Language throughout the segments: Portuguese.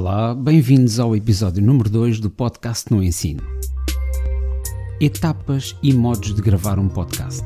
Olá, bem-vindos ao episódio número 2 do podcast no ensino. Etapas e modos de gravar um podcast.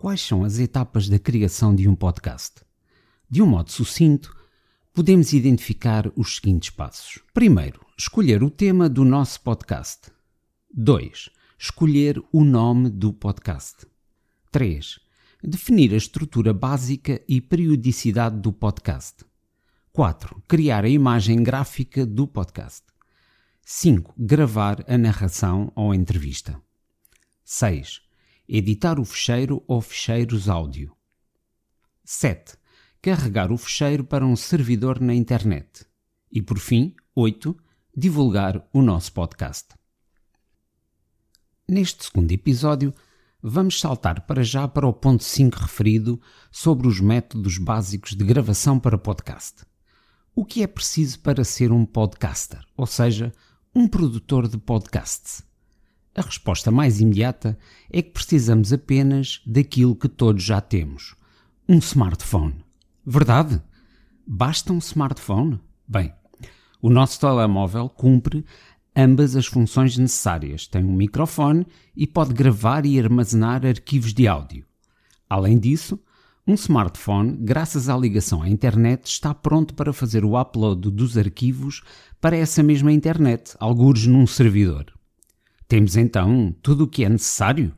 Quais são as etapas da criação de um podcast? De um modo sucinto, podemos identificar os seguintes passos. Primeiro, escolher o tema do nosso podcast. 2. Escolher o nome do podcast. 3. Definir a estrutura básica e periodicidade do podcast. 4. Criar a imagem gráfica do podcast. 5. Gravar a narração ou entrevista. 6. Editar o fecheiro ou fecheiros áudio. 7 carregar o fecheiro para um servidor na internet. E por fim, 8. Divulgar o nosso podcast. Neste segundo episódio, vamos saltar para já para o ponto 5 referido sobre os métodos básicos de gravação para podcast. O que é preciso para ser um podcaster, ou seja, um produtor de podcasts? A resposta mais imediata é que precisamos apenas daquilo que todos já temos: um smartphone. Verdade? Basta um smartphone? Bem, o nosso telemóvel cumpre ambas as funções necessárias. Tem um microfone e pode gravar e armazenar arquivos de áudio. Além disso, um smartphone, graças à ligação à internet, está pronto para fazer o upload dos arquivos para essa mesma internet, algures num servidor. Temos então tudo o que é necessário?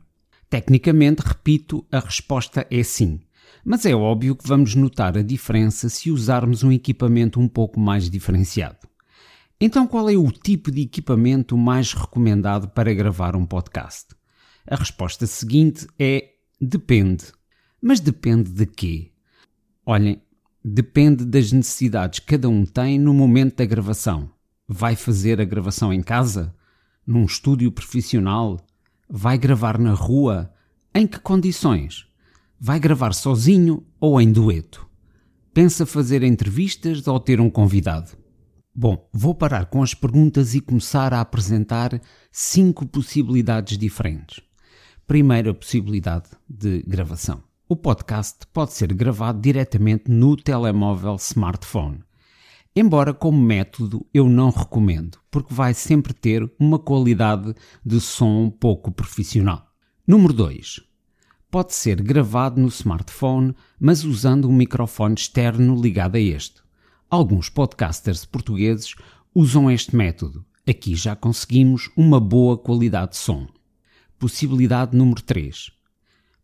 Tecnicamente, repito, a resposta é sim. Mas é óbvio que vamos notar a diferença se usarmos um equipamento um pouco mais diferenciado. Então, qual é o tipo de equipamento mais recomendado para gravar um podcast? A resposta seguinte é depende. Mas depende de quê? Olhem, depende das necessidades que cada um tem no momento da gravação. Vai fazer a gravação em casa? Num estúdio profissional? Vai gravar na rua? Em que condições? Vai gravar sozinho ou em dueto? Pensa fazer entrevistas ou ter um convidado? Bom, vou parar com as perguntas e começar a apresentar cinco possibilidades diferentes. Primeira possibilidade de gravação. O podcast pode ser gravado diretamente no telemóvel smartphone. Embora, como método, eu não recomendo, porque vai sempre ter uma qualidade de som pouco profissional. Número 2 pode ser gravado no smartphone, mas usando um microfone externo ligado a este. Alguns podcasters portugueses usam este método. Aqui já conseguimos uma boa qualidade de som. Possibilidade número 3.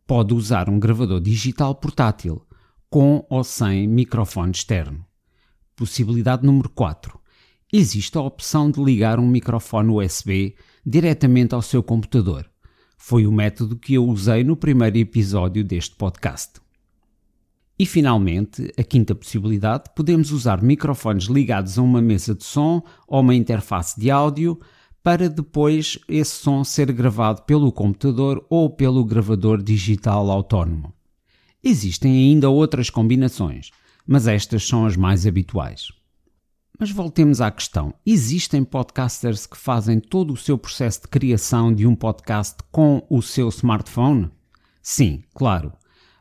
Pode usar um gravador digital portátil, com ou sem microfone externo. Possibilidade número 4. Existe a opção de ligar um microfone USB diretamente ao seu computador. Foi o método que eu usei no primeiro episódio deste podcast. E finalmente, a quinta possibilidade, podemos usar microfones ligados a uma mesa de som ou uma interface de áudio para depois esse som ser gravado pelo computador ou pelo gravador digital autónomo. Existem ainda outras combinações, mas estas são as mais habituais. Mas voltemos à questão: existem podcasters que fazem todo o seu processo de criação de um podcast com o seu smartphone? Sim, claro.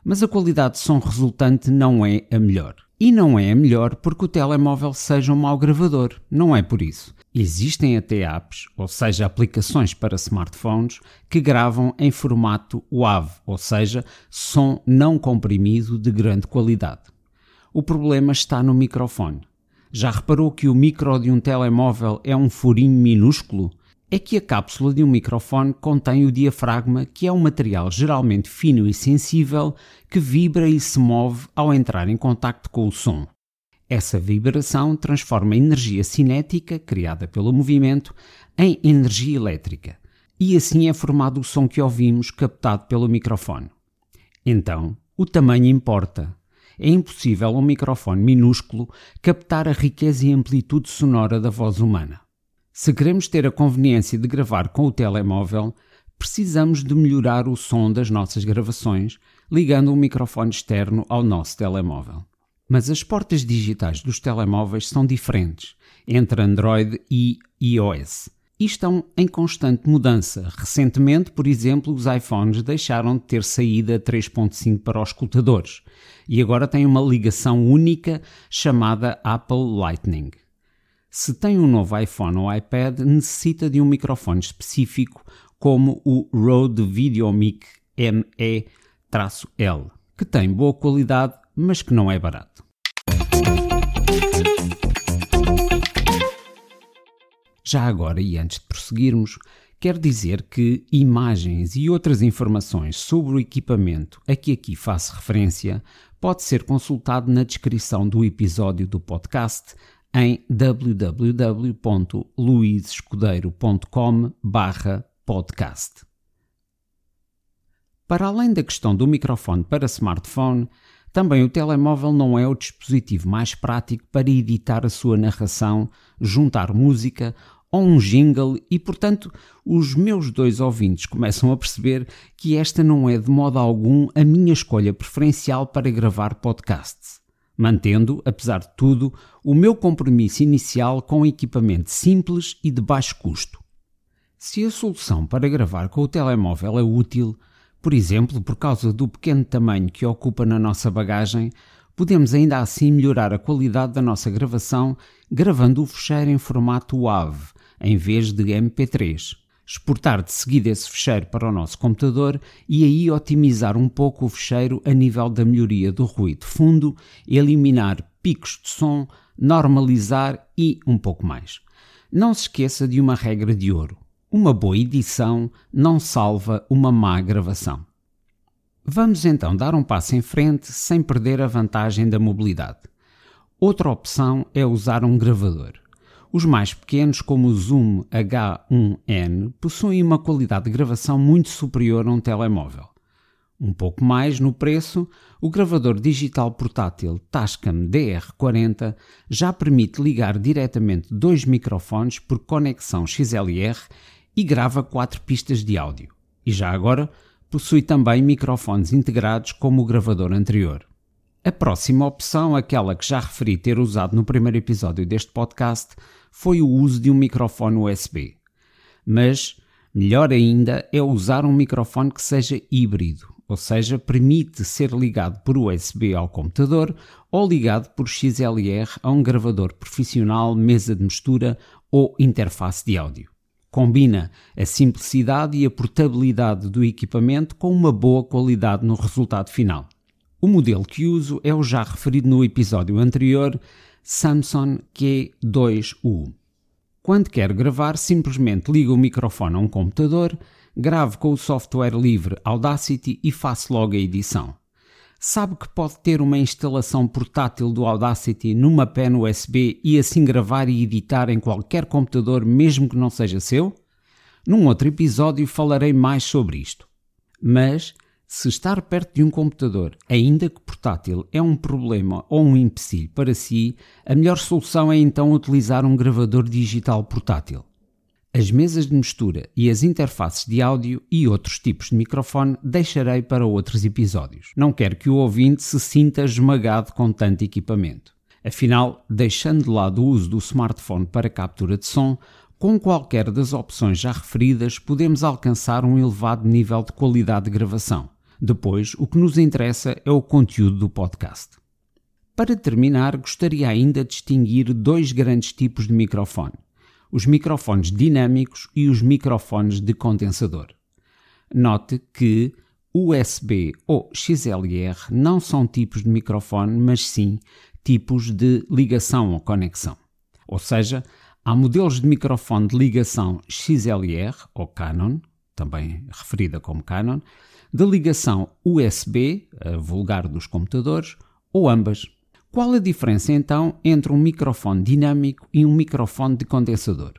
Mas a qualidade de som resultante não é a melhor. E não é a melhor porque o telemóvel seja um mau gravador, não é por isso. Existem até apps, ou seja, aplicações para smartphones, que gravam em formato WAV, ou seja, som não comprimido de grande qualidade. O problema está no microfone. Já reparou que o micro de um telemóvel é um furinho minúsculo? É que a cápsula de um microfone contém o diafragma, que é um material geralmente fino e sensível que vibra e se move ao entrar em contacto com o som. Essa vibração transforma a energia cinética, criada pelo movimento, em energia elétrica, e assim é formado o som que ouvimos captado pelo microfone. Então, o tamanho importa é impossível um microfone minúsculo captar a riqueza e amplitude sonora da voz humana. Se queremos ter a conveniência de gravar com o telemóvel, precisamos de melhorar o som das nossas gravações ligando um microfone externo ao nosso telemóvel. Mas as portas digitais dos telemóveis são diferentes entre Android e iOS. e estão em constante mudança. Recentemente, por exemplo, os iPhones deixaram de ter saída 3.5 para os escutadores e agora têm uma ligação única chamada Apple Lightning. Se tem um novo iPhone ou iPad, necessita de um microfone específico como o Rode VideoMic ME-L, que tem boa qualidade, mas que não é barato. Já agora, e antes de prosseguirmos, quero dizer que imagens e outras informações sobre o equipamento a que aqui faço referência pode ser consultado na descrição do episódio do podcast em www.luizescudeiro.com podcast. Para além da questão do microfone para smartphone, também o telemóvel não é o dispositivo mais prático para editar a sua narração, juntar música ou um jingle e, portanto, os meus dois ouvintes começam a perceber que esta não é de modo algum a minha escolha preferencial para gravar podcasts, mantendo, apesar de tudo, o meu compromisso inicial com equipamento simples e de baixo custo. Se a solução para gravar com o telemóvel é útil, por exemplo, por causa do pequeno tamanho que ocupa na nossa bagagem, podemos ainda assim melhorar a qualidade da nossa gravação gravando o fecheiro em formato WAV, em vez de MP3. Exportar de seguida esse fecheiro para o nosso computador e aí otimizar um pouco o fecheiro a nível da melhoria do ruído fundo, eliminar picos de som, normalizar e um pouco mais. Não se esqueça de uma regra de ouro. Uma boa edição não salva uma má gravação. Vamos então dar um passo em frente sem perder a vantagem da mobilidade. Outra opção é usar um gravador. Os mais pequenos, como o Zoom H1N, possuem uma qualidade de gravação muito superior a um telemóvel. Um pouco mais no preço, o gravador digital portátil Tascam DR40 já permite ligar diretamente dois microfones por conexão XLR e grava quatro pistas de áudio. E já agora possui também microfones integrados como o gravador anterior. A próxima opção, aquela que já referi ter usado no primeiro episódio deste podcast, foi o uso de um microfone USB. Mas, melhor ainda, é usar um microfone que seja híbrido, ou seja, permite ser ligado por USB ao computador ou ligado por XLR a um gravador profissional, mesa de mistura ou interface de áudio. Combina a simplicidade e a portabilidade do equipamento com uma boa qualidade no resultado final. O modelo que uso é o já referido no episódio anterior, Samsung Q2U. Quando quer gravar, simplesmente liga o microfone a um computador, grave com o software livre Audacity e faça logo a edição. Sabe que pode ter uma instalação portátil do Audacity numa pen USB e assim gravar e editar em qualquer computador, mesmo que não seja seu? Num outro episódio falarei mais sobre isto. Mas se estar perto de um computador, ainda que portátil, é um problema ou um empecilho para si, a melhor solução é então utilizar um gravador digital portátil. As mesas de mistura e as interfaces de áudio e outros tipos de microfone deixarei para outros episódios. Não quero que o ouvinte se sinta esmagado com tanto equipamento. Afinal, deixando de lado o uso do smartphone para captura de som, com qualquer das opções já referidas, podemos alcançar um elevado nível de qualidade de gravação. Depois, o que nos interessa é o conteúdo do podcast. Para terminar, gostaria ainda de distinguir dois grandes tipos de microfone: os microfones dinâmicos e os microfones de condensador. Note que USB ou XLR não são tipos de microfone, mas sim tipos de ligação ou conexão. Ou seja, há modelos de microfone de ligação XLR ou Canon, também referida como Canon, de ligação USB, a vulgar dos computadores, ou ambas. Qual a diferença então entre um microfone dinâmico e um microfone de condensador?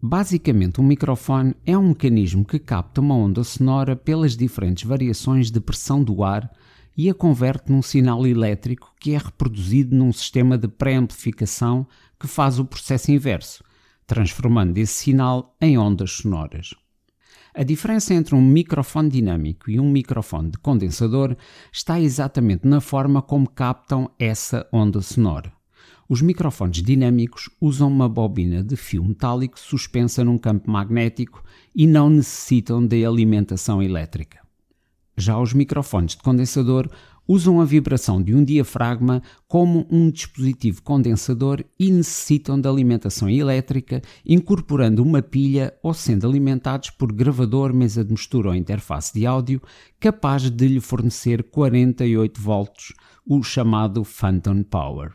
Basicamente, um microfone é um mecanismo que capta uma onda sonora pelas diferentes variações de pressão do ar e a converte num sinal elétrico que é reproduzido num sistema de pré-amplificação que faz o processo inverso, transformando esse sinal em ondas sonoras. A diferença entre um microfone dinâmico e um microfone de condensador está exatamente na forma como captam essa onda sonora. Os microfones dinâmicos usam uma bobina de fio metálico suspensa num campo magnético e não necessitam de alimentação elétrica. Já os microfones de condensador usam a vibração de um diafragma como um dispositivo condensador e necessitam de alimentação elétrica, incorporando uma pilha ou sendo alimentados por gravador, mesa de mistura ou interface de áudio, capaz de lhe fornecer 48 volts, o chamado Phantom Power.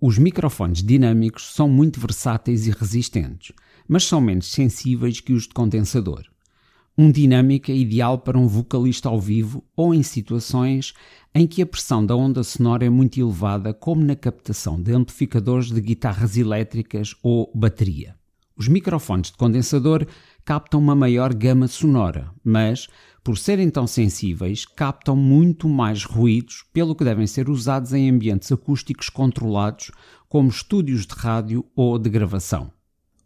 Os microfones dinâmicos são muito versáteis e resistentes, mas são menos sensíveis que os de condensador. Um dinâmico é ideal para um vocalista ao vivo ou em situações em que a pressão da onda sonora é muito elevada, como na captação de amplificadores de guitarras elétricas ou bateria. Os microfones de condensador captam uma maior gama sonora, mas, por serem tão sensíveis, captam muito mais ruídos, pelo que devem ser usados em ambientes acústicos controlados, como estúdios de rádio ou de gravação.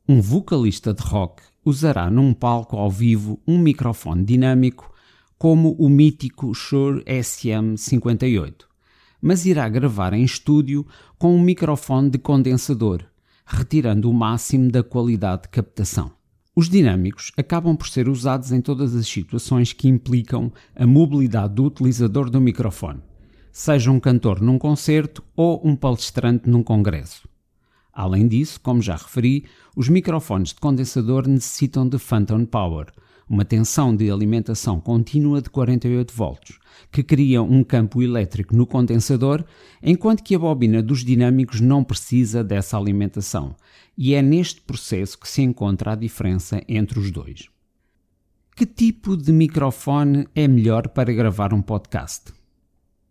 Um vocalista de rock usará num palco ao vivo um microfone dinâmico como o mítico Shure SM58, mas irá gravar em estúdio com um microfone de condensador, retirando o máximo da qualidade de captação. Os dinâmicos acabam por ser usados em todas as situações que implicam a mobilidade do utilizador do microfone, seja um cantor num concerto ou um palestrante num congresso. Além disso, como já referi, os microfones de condensador necessitam de phantom power, uma tensão de alimentação contínua de 48 volts, que cria um campo elétrico no condensador, enquanto que a bobina dos dinâmicos não precisa dessa alimentação, e é neste processo que se encontra a diferença entre os dois. Que tipo de microfone é melhor para gravar um podcast?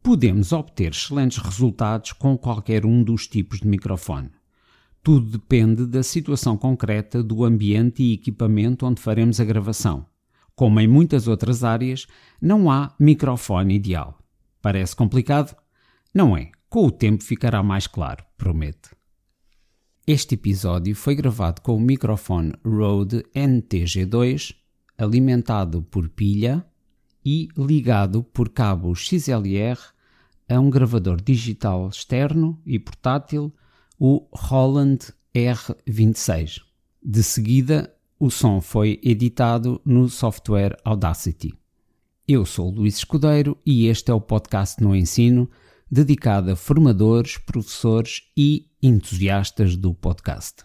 Podemos obter excelentes resultados com qualquer um dos tipos de microfone. Tudo depende da situação concreta do ambiente e equipamento onde faremos a gravação. Como em muitas outras áreas, não há microfone ideal. Parece complicado? Não é. Com o tempo ficará mais claro, promete. Este episódio foi gravado com o microfone Rode NTG2, alimentado por pilha e ligado por cabo XLR a um gravador digital externo e portátil o Roland R26. De seguida, o som foi editado no software Audacity. Eu sou Luís Escudeiro e este é o podcast no ensino dedicado a formadores, professores e entusiastas do podcast.